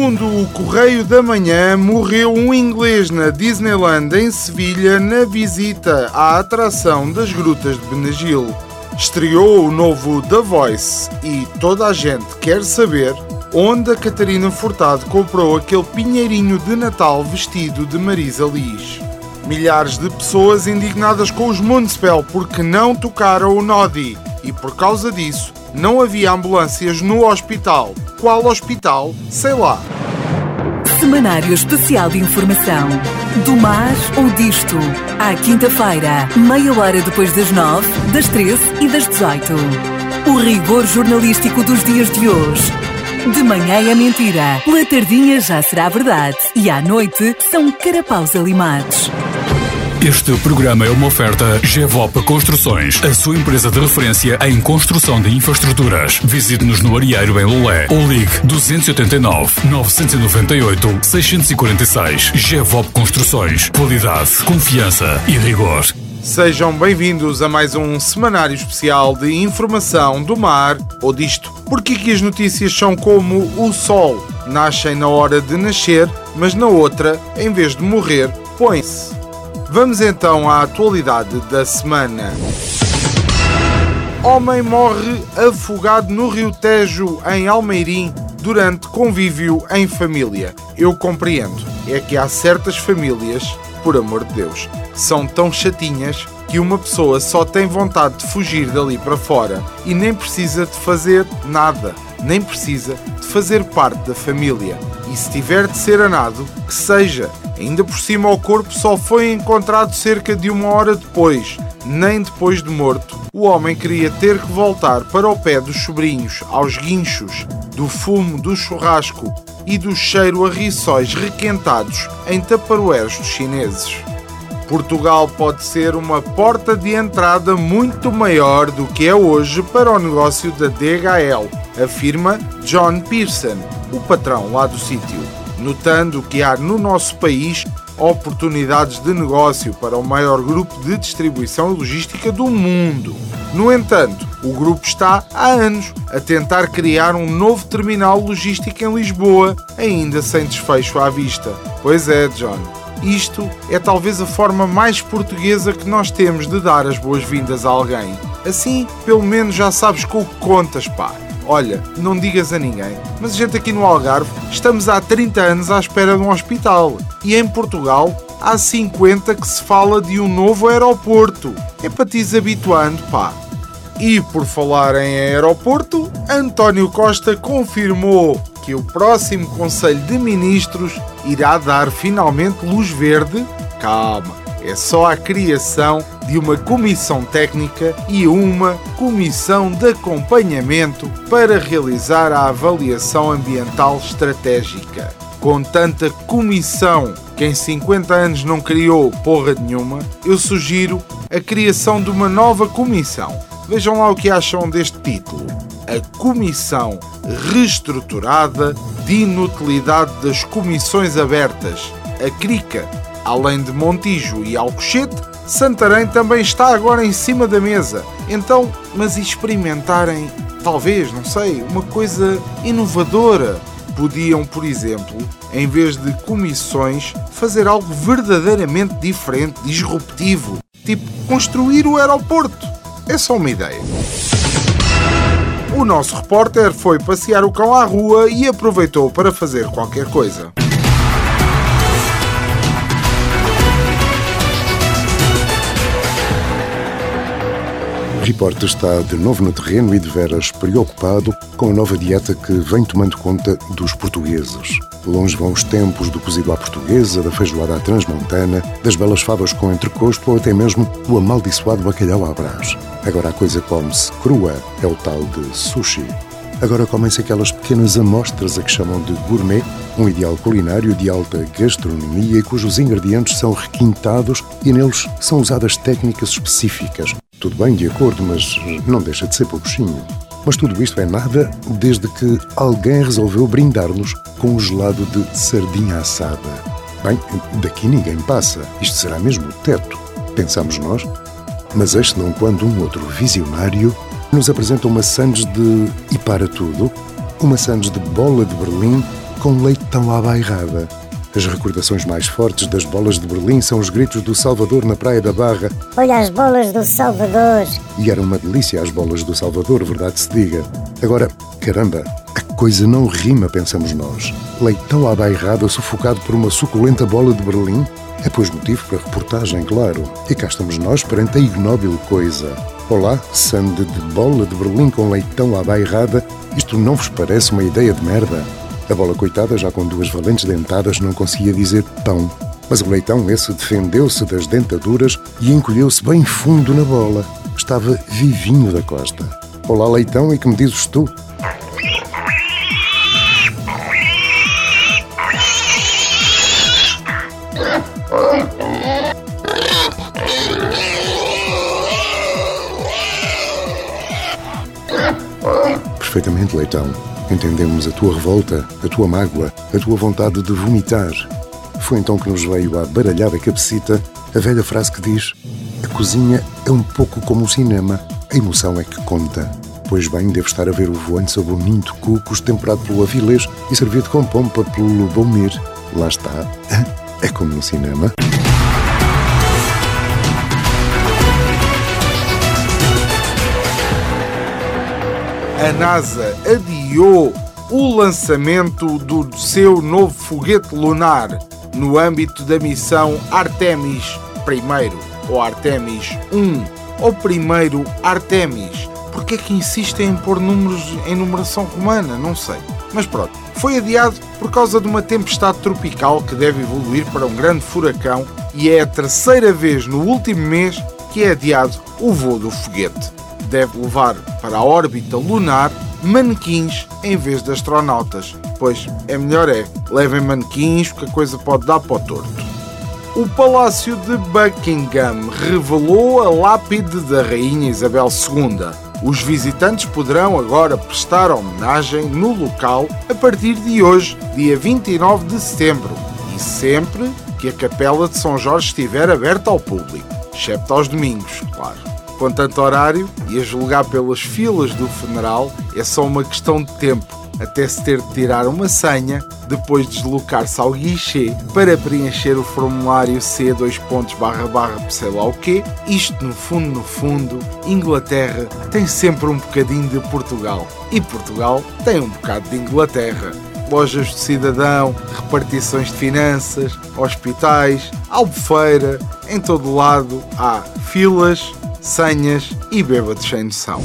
Segundo o Correio da Manhã, morreu um inglês na Disneyland em Sevilha na visita à atração das Grutas de Benagil. Estreou o novo The Voice e toda a gente quer saber onde a Catarina Furtado comprou aquele pinheirinho de Natal vestido de Marisa Liz. Milhares de pessoas indignadas com os Municipal porque não tocaram o Nodi e por causa disso não havia ambulâncias no hospital. Qual hospital? Sei lá. Semanário Especial de Informação. Do mar ou disto. À quinta-feira, meia hora depois das nove, das treze e das dezoito. O rigor jornalístico dos dias de hoje. De manhã é mentira, pela tardinha já será verdade e à noite são carapaus alimados. Este programa é uma oferta GEVOP Construções, a sua empresa de referência em construção de infraestruturas. Visite-nos no Arieiro em Lolé ou ligue 289 998 646. GEVOP Construções. Qualidade, confiança e rigor. Sejam bem-vindos a mais um semanário especial de informação do mar ou disto. Porque que as notícias são como o sol? Nascem na hora de nascer, mas na outra, em vez de morrer, põe-se. Vamos então à atualidade da semana. Homem morre afogado no Rio Tejo, em Almeirim, durante convívio em família. Eu compreendo. É que há certas famílias, por amor de Deus, são tão chatinhas que uma pessoa só tem vontade de fugir dali para fora e nem precisa de fazer nada, nem precisa de fazer parte da família. E se tiver de ser anado, que seja. Ainda por cima, o corpo só foi encontrado cerca de uma hora depois, nem depois de morto. O homem queria ter que voltar para o pé dos sobrinhos, aos guinchos, do fumo do churrasco e do cheiro a riçóis requentados em taparoeiros dos chineses. Portugal pode ser uma porta de entrada muito maior do que é hoje para o negócio da DHL, afirma John Pearson, o patrão lá do sítio, notando que há no nosso país oportunidades de negócio para o maior grupo de distribuição logística do mundo. No entanto, o grupo está há anos a tentar criar um novo terminal logístico em Lisboa, ainda sem desfecho à vista. Pois é, John. Isto é talvez a forma mais portuguesa que nós temos de dar as boas-vindas a alguém. Assim, pelo menos já sabes com o que contas, pá. Olha, não digas a ninguém, mas a gente aqui no Algarve estamos há 30 anos à espera de um hospital. E em Portugal há 50 que se fala de um novo aeroporto. É para te habituando, pá. E por falar em aeroporto, António Costa confirmou que o próximo Conselho de Ministros irá dar finalmente luz verde. Calma, é só a criação de uma comissão técnica e uma comissão de acompanhamento para realizar a avaliação ambiental estratégica. Com tanta comissão que em 50 anos não criou porra nenhuma, eu sugiro a criação de uma nova comissão. Vejam lá o que acham deste título. A Comissão Reestruturada de Inutilidade das Comissões Abertas, a CRICA. Além de Montijo e Alcochete, Santarém também está agora em cima da mesa. Então, mas experimentarem, talvez, não sei, uma coisa inovadora. Podiam, por exemplo, em vez de comissões, fazer algo verdadeiramente diferente, disruptivo, tipo construir o aeroporto. É só uma ideia. O nosso repórter foi passear o cão à rua e aproveitou para fazer qualquer coisa. Repórter está de novo no terreno e de veras preocupado com a nova dieta que vem tomando conta dos portugueses. Longe vão os tempos do cozido à portuguesa, da feijoada à transmontana, das belas favas com entrecosto ou até mesmo o amaldiçoado bacalhau à brás. Agora a coisa come-se crua, é o tal de sushi. Agora comem-se aquelas pequenas amostras a que chamam de gourmet, um ideal culinário de alta gastronomia e cujos ingredientes são requintados e neles são usadas técnicas específicas. Tudo bem, de acordo, mas não deixa de ser pouquinho. Mas tudo isto é nada desde que alguém resolveu brindar-nos com um gelado de sardinha assada. Bem, daqui ninguém passa. Isto será mesmo o teto, pensamos nós. Mas este não quando um outro visionário nos apresenta uma sandes de, e para tudo, uma sandes de bola de Berlim com leitão à bairrada. As recordações mais fortes das bolas de Berlim são os gritos do Salvador na Praia da Barra. Olha as bolas do Salvador! E era uma delícia as bolas do Salvador, verdade se diga. Agora, caramba, a coisa não rima, pensamos nós. Leitão à bairrada sufocado por uma suculenta bola de Berlim? É pois motivo para reportagem, claro. E cá estamos nós perante a ignóbil coisa. Olá, sande de bola de Berlim com leitão à bairrada, isto não vos parece uma ideia de merda? A bola coitada, já com duas valentes dentadas, não conseguia dizer pão. Mas o leitão esse defendeu-se das dentaduras e encolheu-se bem fundo na bola. Estava vivinho da costa. Olá, leitão, e que me dizes tu? Perfeitamente, leitão. Entendemos a tua revolta, a tua mágoa, a tua vontade de vomitar. Foi então que nos veio à baralhada cabecita a velha frase que diz: A cozinha é um pouco como o cinema, a emoção é que conta. Pois bem, deve estar a ver o voante sobre o ninho de cucos temperado pelo Avilés e servido com pompa pelo Lubomir. Lá está. É como no cinema. a NASA adiou o lançamento do seu novo foguete lunar no âmbito da missão Artemis I ou Artemis 1 ou primeiro Artemis. Porque é que insistem em pôr números em numeração romana? Não sei. Mas pronto, foi adiado por causa de uma tempestade tropical que deve evoluir para um grande furacão e é a terceira vez no último mês que é adiado o voo do foguete deve levar para a órbita lunar manequins em vez de astronautas, pois é melhor é, levem manequins porque a coisa pode dar para o torto. O Palácio de Buckingham revelou a lápide da Rainha Isabel II. Os visitantes poderão agora prestar homenagem no local a partir de hoje, dia 29 de setembro, e sempre que a Capela de São Jorge estiver aberta ao público, excepto aos domingos, claro. Com tanto horário e a julgar pelas filas do funeral, é só uma questão de tempo até se ter de tirar uma senha, depois deslocar-se ao guichê para preencher o formulário C dois pontos barra barra sei lá o quê. Isto no fundo, no fundo, Inglaterra tem sempre um bocadinho de Portugal. E Portugal tem um bocado de Inglaterra. Lojas de cidadão, repartições de finanças, hospitais, albufeira, em todo lado há filas, senhas e bêbados sem noção.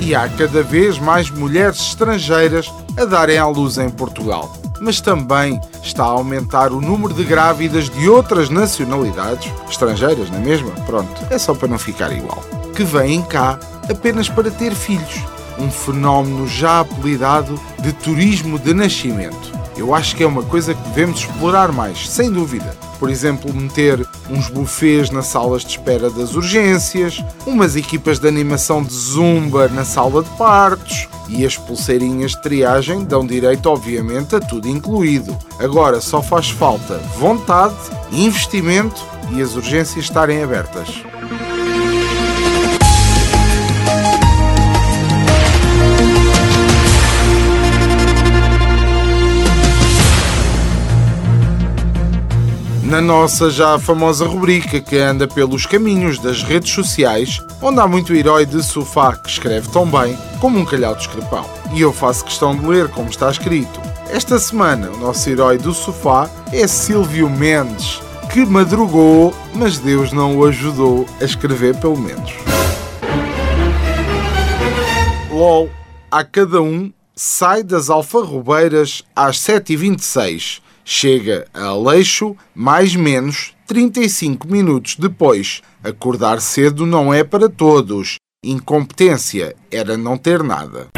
E há cada vez mais mulheres estrangeiras a darem à luz em Portugal. Mas também está a aumentar o número de grávidas de outras nacionalidades, estrangeiras, não é mesmo? Pronto, é só para não ficar igual. Que vêm cá apenas para ter filhos. Um fenómeno já apelidado de turismo de nascimento. Eu acho que é uma coisa que devemos explorar mais, sem dúvida por exemplo, meter uns bufês nas salas de espera das urgências, umas equipas de animação de zumba na sala de partos e as pulseirinhas de triagem dão direito, obviamente, a tudo incluído. Agora só faz falta vontade, investimento e as urgências estarem abertas. Na nossa já famosa rubrica que anda pelos caminhos das redes sociais, onde há muito herói de sofá que escreve tão bem como um calhau de escrepão. E eu faço questão de ler como está escrito. Esta semana, o nosso herói do sofá é Silvio Mendes, que madrugou, mas Deus não o ajudou a escrever pelo menos. LOL, a cada um sai das alfarrobeiras às 7h26 chega a Aleixo mais menos 35 minutos depois. Acordar cedo não é para todos. Incompetência era não ter nada.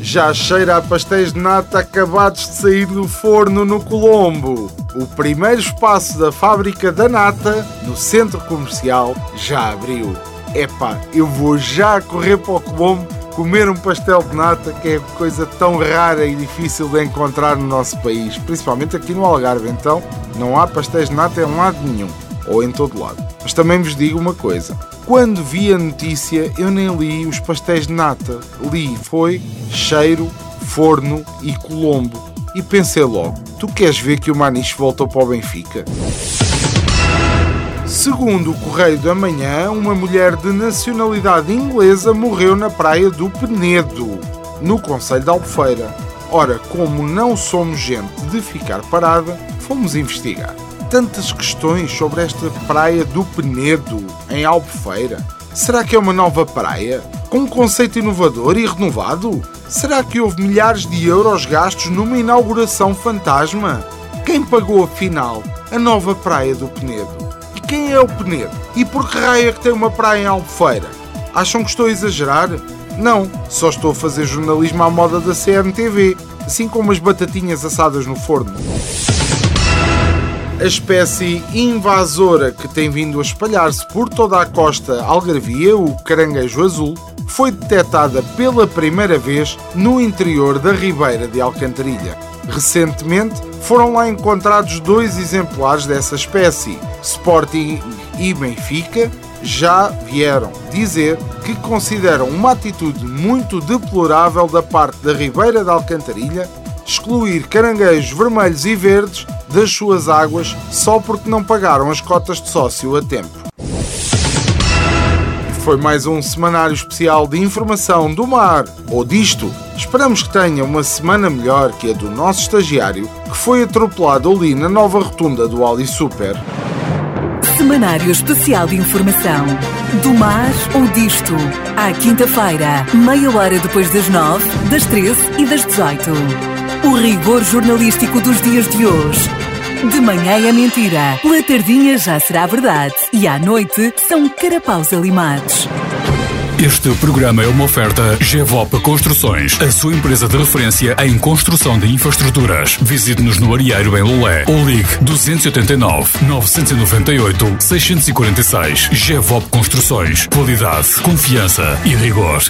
Já cheira a pastéis de nata acabados de sair do forno no Colombo. O primeiro espaço da fábrica da nata, no centro comercial, já abriu epá, eu vou já correr para o Colombo comer um pastel de nata, que é coisa tão rara e difícil de encontrar no nosso país, principalmente aqui no Algarve. Então, não há pastéis de nata em lado nenhum, ou em todo lado. Mas também vos digo uma coisa: quando vi a notícia, eu nem li os pastéis de nata. Li foi cheiro, forno e Colombo. E pensei logo: tu queres ver que o Maniche voltou para o Benfica? Segundo o Correio da Manhã, uma mulher de nacionalidade inglesa morreu na praia do Penedo, no Conselho de Albufeira. Ora, como não somos gente de ficar parada, fomos investigar. Tantas questões sobre esta praia do Penedo, em Albufeira. Será que é uma nova praia? Com um conceito inovador e renovado? Será que houve milhares de euros gastos numa inauguração fantasma? Quem pagou afinal a nova praia do Penedo? Quem é o Penedo? E por que raio é que tem uma praia em Albufeira? Acham que estou a exagerar? Não, só estou a fazer jornalismo à moda da CMTV, assim como as batatinhas assadas no forno. A espécie invasora que tem vindo a espalhar-se por toda a costa algarvia, o caranguejo azul, foi detectada pela primeira vez no interior da Ribeira de Alcantarilha. Recentemente foram lá encontrados dois exemplares dessa espécie. Sporting e Benfica já vieram dizer que consideram uma atitude muito deplorável da parte da Ribeira da Alcantarilha excluir caranguejos vermelhos e verdes das suas águas só porque não pagaram as cotas de sócio a tempo foi mais um semanário especial de informação do mar ou disto. Esperamos que tenha uma semana melhor que a do nosso estagiário que foi atropelado ali na nova rotunda do Ali Super. Semanário Especial de Informação do mar ou disto. À quinta-feira, meia hora depois das nove, das treze e das dezoito. O rigor jornalístico dos dias de hoje de manhã é mentira, pela tardinha já será verdade e à noite são carapaus alimados. Este programa é uma oferta GEVOP Construções, a sua empresa de referência em construção de infraestruturas. Visite-nos no Arieiro em Lolé ou ligue 289 998 646. GEVOP Construções. Qualidade, confiança e rigor.